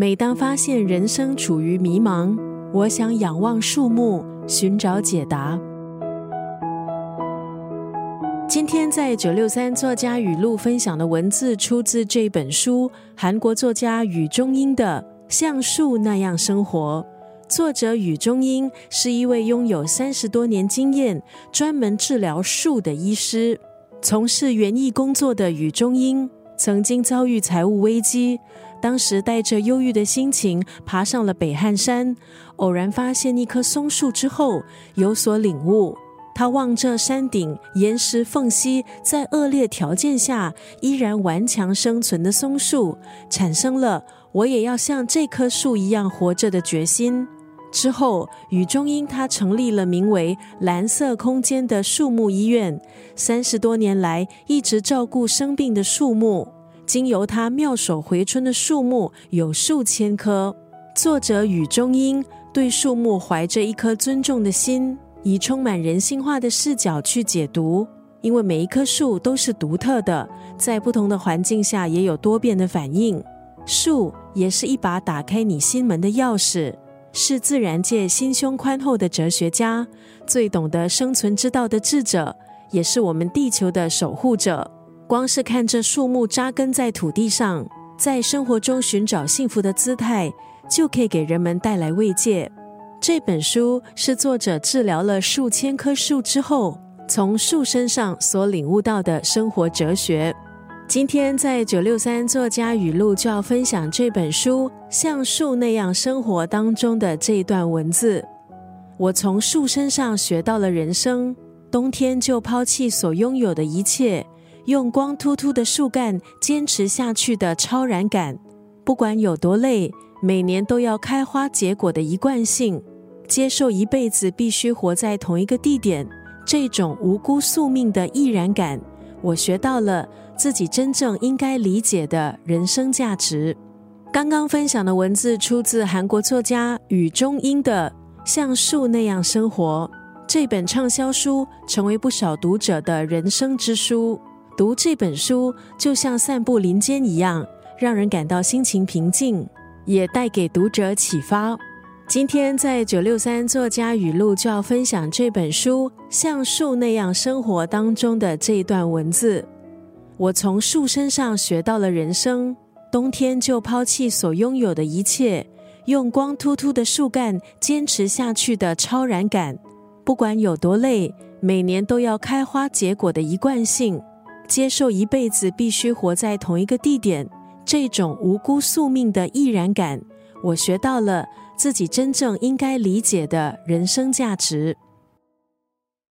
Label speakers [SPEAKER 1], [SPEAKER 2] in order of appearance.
[SPEAKER 1] 每当发现人生处于迷茫，我想仰望树木，寻找解答。今天在九六三作家语录分享的文字，出自这本书，韩国作家雨中英的《像树那样生活》。作者雨中英是一位拥有三十多年经验、专门治疗树的医师。从事园艺工作的雨中英，曾经遭遇财务危机，当时带着忧郁的心情爬上了北汉山，偶然发现一棵松树之后，有所领悟。他望着山顶岩石缝隙，在恶劣条件下依然顽强生存的松树，产生了我也要像这棵树一样活着的决心。之后，雨中英他成立了名为“蓝色空间”的树木医院，三十多年来一直照顾生病的树木。经由他妙手回春的树木有数千棵。作者雨中英对树木怀着一颗尊重的心，以充满人性化的视角去解读，因为每一棵树都是独特的，在不同的环境下也有多变的反应。树也是一把打开你心门的钥匙。是自然界心胸宽厚的哲学家，最懂得生存之道的智者，也是我们地球的守护者。光是看这树木扎根在土地上，在生活中寻找幸福的姿态，就可以给人们带来慰藉。这本书是作者治疗了数千棵树之后，从树身上所领悟到的生活哲学。今天在九六三作家语录就要分享这本书《像树那样生活》当中的这一段文字。我从树身上学到了人生：冬天就抛弃所拥有的一切，用光秃秃的树干坚持下去的超然感。不管有多累，每年都要开花结果的一贯性，接受一辈子必须活在同一个地点，这种无辜宿命的毅然感。我学到了自己真正应该理解的人生价值。刚刚分享的文字出自韩国作家雨中英的《像树那样生活》这本畅销书，成为不少读者的人生之书。读这本书就像散步林间一样，让人感到心情平静，也带给读者启发。今天在九六三作家语录就要分享这本书《像树那样生活》当中的这一段文字。我从树身上学到了人生：冬天就抛弃所拥有的一切，用光秃秃的树干坚持下去的超然感。不管有多累，每年都要开花结果的一贯性，接受一辈子必须活在同一个地点，这种无辜宿命的毅然感。我学到了。自己真正应该理解的人生价值。